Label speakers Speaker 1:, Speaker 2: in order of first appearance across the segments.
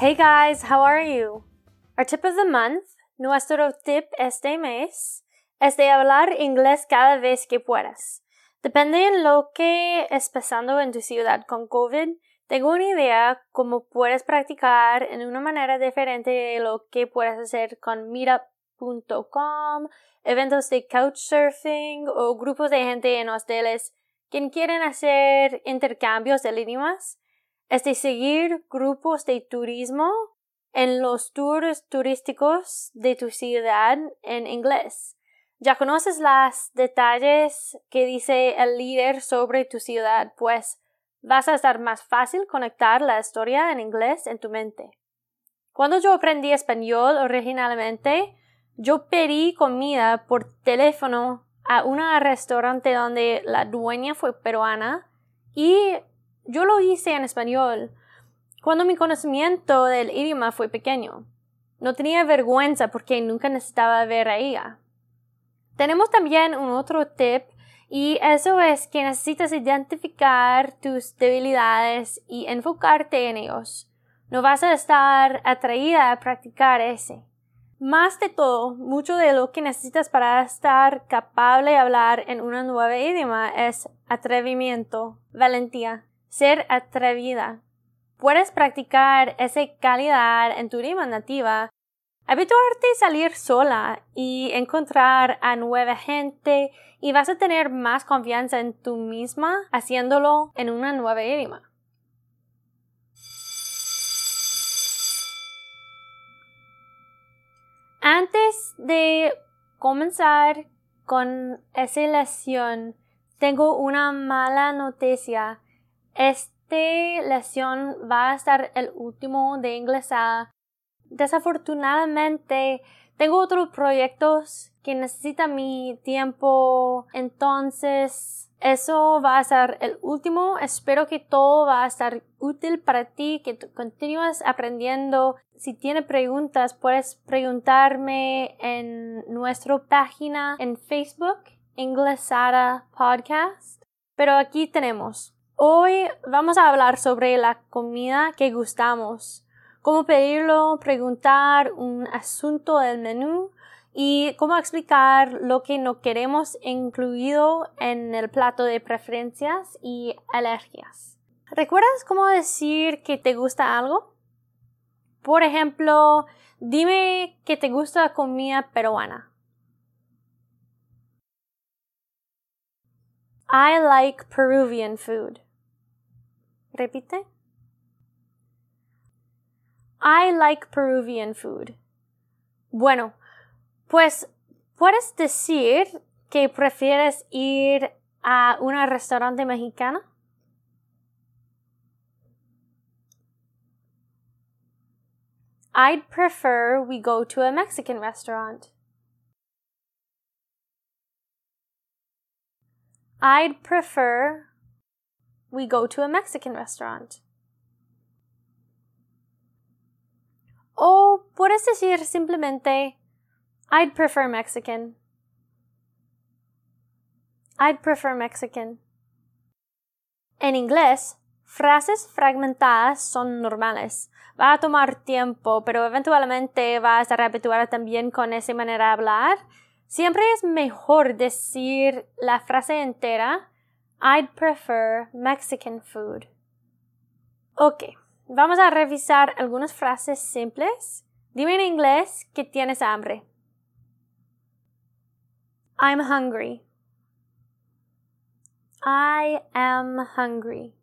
Speaker 1: Hey guys, how are you? Our tip of the month, nuestro tip este mes, es de hablar inglés cada vez que puedas. Depende de lo que es pasando en tu ciudad con COVID, tengo una idea cómo puedes practicar en una manera diferente de lo que puedes hacer con meetup.com, eventos de couchsurfing o grupos de gente en hoteles que quieren hacer intercambios de idiomas es de seguir grupos de turismo en los tours turísticos de tu ciudad en inglés. Ya conoces los detalles que dice el líder sobre tu ciudad, pues vas a estar más fácil conectar la historia en inglés en tu mente. Cuando yo aprendí español originalmente, yo pedí comida por teléfono a un restaurante donde la dueña fue peruana y yo lo hice en español cuando mi conocimiento del idioma fue pequeño. No tenía vergüenza porque nunca necesitaba ver a ella. Tenemos también un otro tip y eso es que necesitas identificar tus debilidades y enfocarte en ellos. No vas a estar atraída a practicar ese. Más de todo, mucho de lo que necesitas para estar capaz de hablar en una nueva idioma es atrevimiento, valentía ser atrevida. Puedes practicar esa calidad en tu idioma nativa, habituarte a salir sola y encontrar a nueva gente y vas a tener más confianza en tú misma haciéndolo en una nueva idioma. Antes de comenzar con esa lección, tengo una mala noticia esta lección va a estar el último de inglés. Desafortunadamente, tengo otros proyectos que necesitan mi tiempo, entonces eso va a ser el último. Espero que todo va a estar útil para ti, que continúes aprendiendo. Si tienes preguntas, puedes preguntarme en nuestra página en Facebook, Inglesada Podcast. Pero aquí tenemos Hoy vamos a hablar sobre la comida que gustamos, cómo pedirlo, preguntar un asunto del menú y cómo explicar lo que no queremos incluido en el plato de preferencias y alergias. ¿Recuerdas cómo decir que te gusta algo? Por ejemplo, dime que te gusta la comida peruana. I like Peruvian food. Repite. I like Peruvian food. Bueno, pues puedes decir que prefieres ir a un restaurante mexicano. I'd prefer we go to a Mexican restaurant. I'd prefer we go to a Mexican restaurant. O puedes decir simplemente, I'd prefer Mexican. I'd prefer Mexican. En inglés, frases fragmentadas son normales. Va a tomar tiempo, pero eventualmente vas a repetir también con esa manera de hablar. Siempre es mejor decir la frase entera I'd prefer Mexican food. Ok, vamos a revisar algunas frases simples. Dime en inglés que tienes hambre. I'm hungry. I am hungry.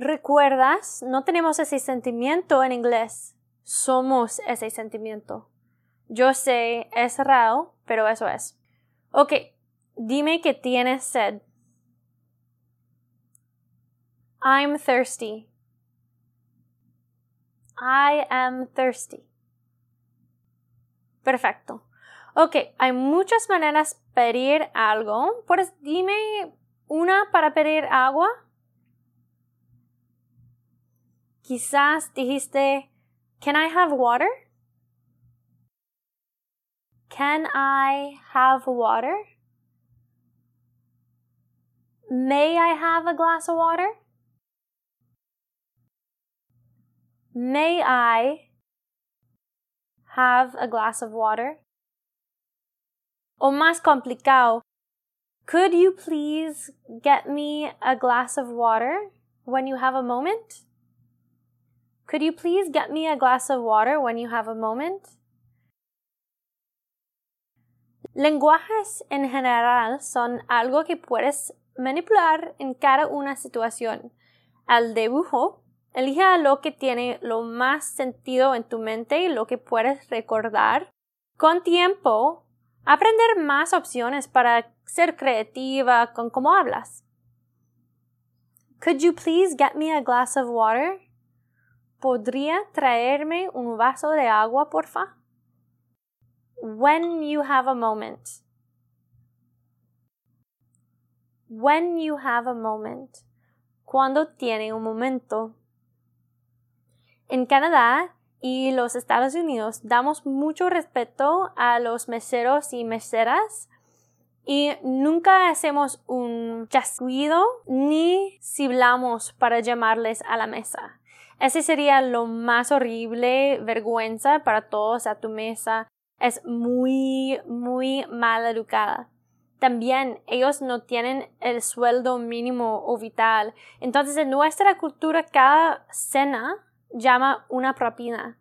Speaker 1: ¿Recuerdas? No tenemos ese sentimiento en inglés. Somos ese sentimiento. Yo sé, es raro, pero eso es. Ok, Dime que tienes sed. I'm thirsty. I am thirsty. Perfecto. Ok, hay muchas maneras de pedir algo. Pues dime una para pedir agua. Quizás dijiste, Can I have water? Can I have water? May I have a glass of water? May I have a glass of water? O más complicado, could you please get me a glass of water when you have a moment? Could you please get me a glass of water when you have a moment? Lenguajes en general son algo que puedes manipular en cada una situación. Al dibujo, elige lo que tiene lo más sentido en tu mente y lo que puedes recordar. Con tiempo, aprender más opciones para ser creativa con cómo hablas. Could you please get me a glass of water? ¿Podría traerme un vaso de agua, porfa? When you have a moment. When you have a moment. Cuando tiene un momento. En Canadá y los Estados Unidos damos mucho respeto a los meseros y meseras y nunca hacemos un chasquido ni siblamos para llamarles a la mesa. Ese sería lo más horrible, vergüenza para todos a tu mesa. Es muy, muy mal educada. También ellos no tienen el sueldo mínimo o vital. Entonces en nuestra cultura cada cena llama una propina.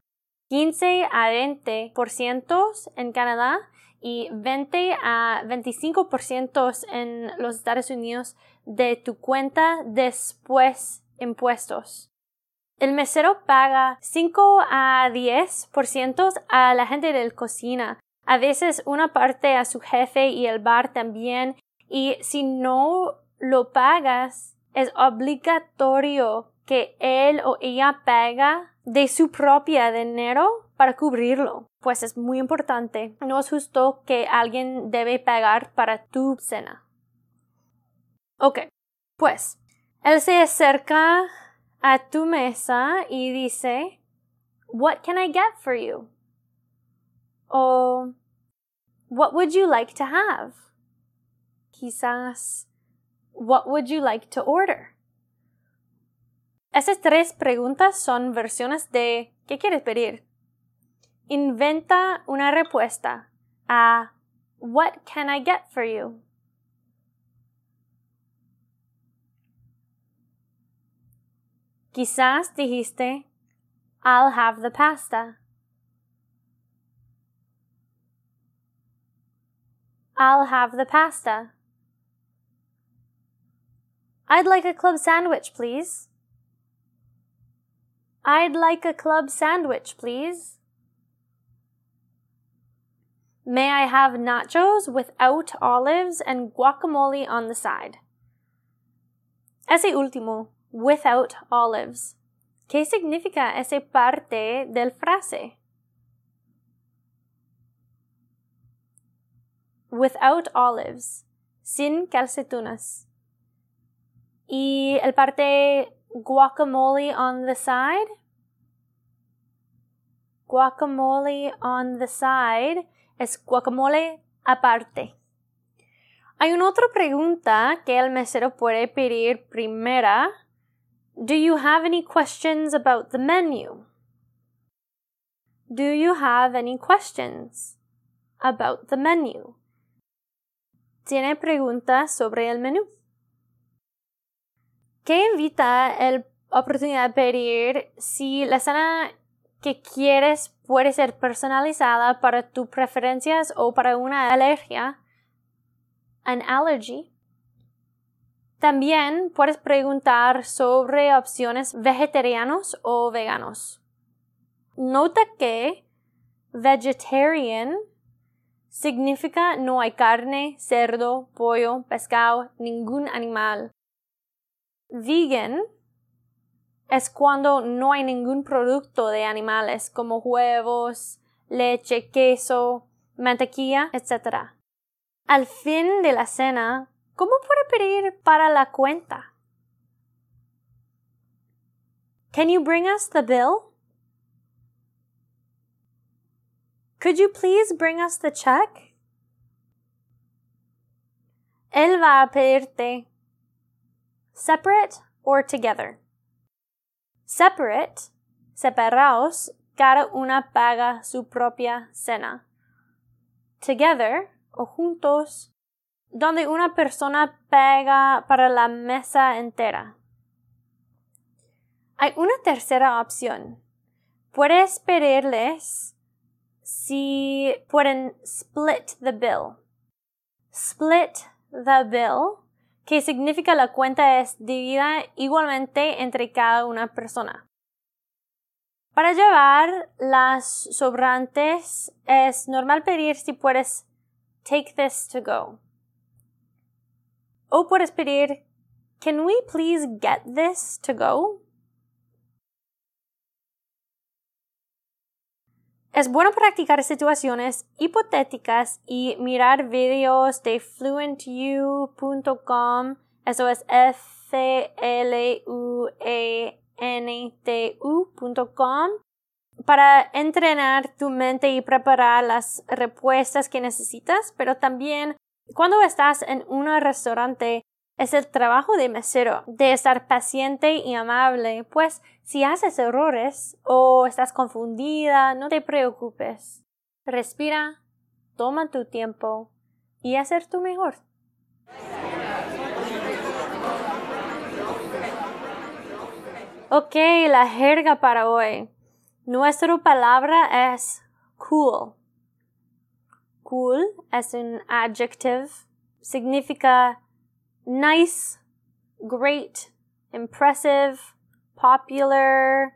Speaker 1: 15 a 20% en Canadá y 20 a 25% en los Estados Unidos de tu cuenta después impuestos. El mesero paga 5 a 10% a la gente de la cocina, a veces una parte a su jefe y el bar también, y si no lo pagas, es obligatorio que él o ella paga de su propia dinero para cubrirlo, pues es muy importante. No es justo que alguien debe pagar para tu cena. Ok, pues él se acerca a tu mesa y dice, What can I get for you? O What would you like to have? Quizás, What would you like to order? Esas tres preguntas son versiones de ¿qué quieres pedir? Inventa una respuesta a What can I get for you? Quizás dijiste I'll have the pasta. I'll have the pasta. I'd like a club sandwich, please. I'd like a club sandwich, please. May I have nachos without olives and guacamole on the side? Ese último, without olives. ¿Qué significa esa parte del frase? Without olives, sin calcetunas. Y el parte guacamole on the side. Guacamole on the side es guacamole aparte. Hay una otra pregunta que el mesero puede pedir primera. Do you have any questions about the menu? Do you have any questions about the menu? ¿Tiene preguntas sobre el menú? ¿Qué invita el oportunidad de pedir si la cena que quieres puede ser personalizada para tus preferencias o para una alergia, an allergy. También puedes preguntar sobre opciones vegetarianos o veganos. Nota que vegetarian significa no hay carne, cerdo, pollo, pescado, ningún animal. Vegan es cuando no hay ningún producto de animales como huevos, leche, queso, mantequilla, etc. Al fin de la cena, ¿cómo puede pedir para la cuenta? Can you bring us the bill? Could you please bring us the check? Él va a pedirte separate or together. Separate separados, cada una paga su propia cena. Together o juntos, donde una persona paga para la mesa entera. Hay una tercera opción. Puedes pedirles si pueden split the bill. Split the bill, que significa la cuenta es dividida igualmente entre cada una persona. Para llevar las sobrantes es normal pedir si puedes take this to go. O puedes pedir can we please get this to go? Es bueno practicar situaciones hipotéticas y mirar videos de fluentu.com, eso es F L U E ntu.com para entrenar tu mente y preparar las respuestas que necesitas, pero también cuando estás en un restaurante es el trabajo de mesero de estar paciente y amable, pues si haces errores o estás confundida, no te preocupes. Respira, toma tu tiempo y hacer tu mejor. Ok, la jerga para hoy. Nuestra palabra es cool. Cool es un adjective. Significa nice, great, impressive, popular,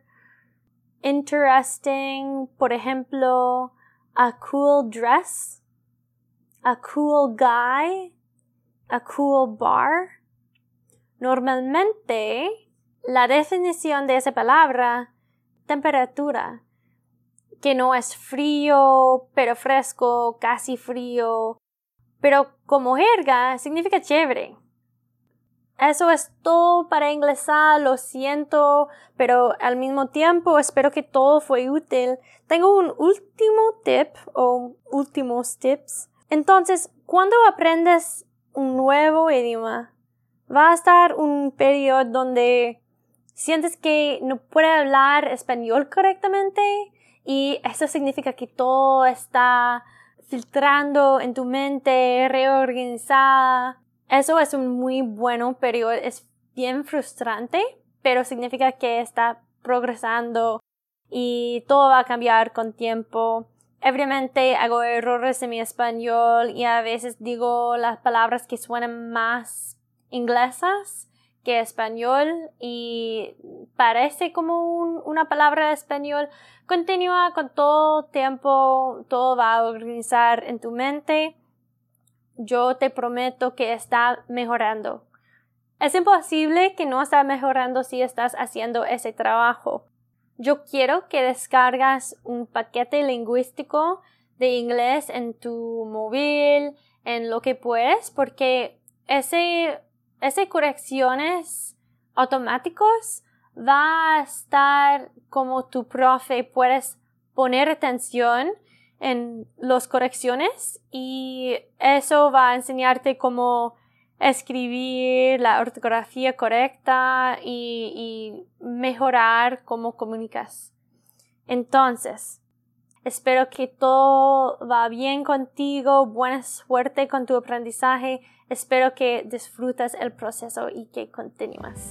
Speaker 1: interesting. Por ejemplo, a cool dress, a cool guy, a cool bar. Normalmente la definición de esa palabra, temperatura, que no es frío, pero fresco, casi frío, pero como jerga significa chévere. Eso es todo para inglesar, lo siento, pero al mismo tiempo espero que todo fue útil. Tengo un último tip o últimos tips. Entonces, cuando aprendes un nuevo idioma, va a estar un periodo donde sientes que no puedes hablar español correctamente y eso significa que todo está filtrando en tu mente, reorganizada. Eso es un muy bueno periodo, es bien frustrante, pero significa que está progresando y todo va a cambiar con tiempo. Obviamente hago errores en mi español y a veces digo las palabras que suenan más inglesas que español y parece como una palabra de español. Continúa con todo tiempo, todo va a organizar en tu mente. Yo te prometo que está mejorando. Es imposible que no está mejorando si estás haciendo ese trabajo. Yo quiero que descargas un paquete lingüístico de inglés en tu móvil, en lo que puedes, porque ese esas correcciones automáticos va a estar como tu profe, puedes poner atención en las correcciones y eso va a enseñarte cómo escribir la ortografía correcta y, y mejorar cómo comunicas. Entonces, Espero que todo va bien contigo, buena suerte con tu aprendizaje. Espero que disfrutas el proceso y que continúas.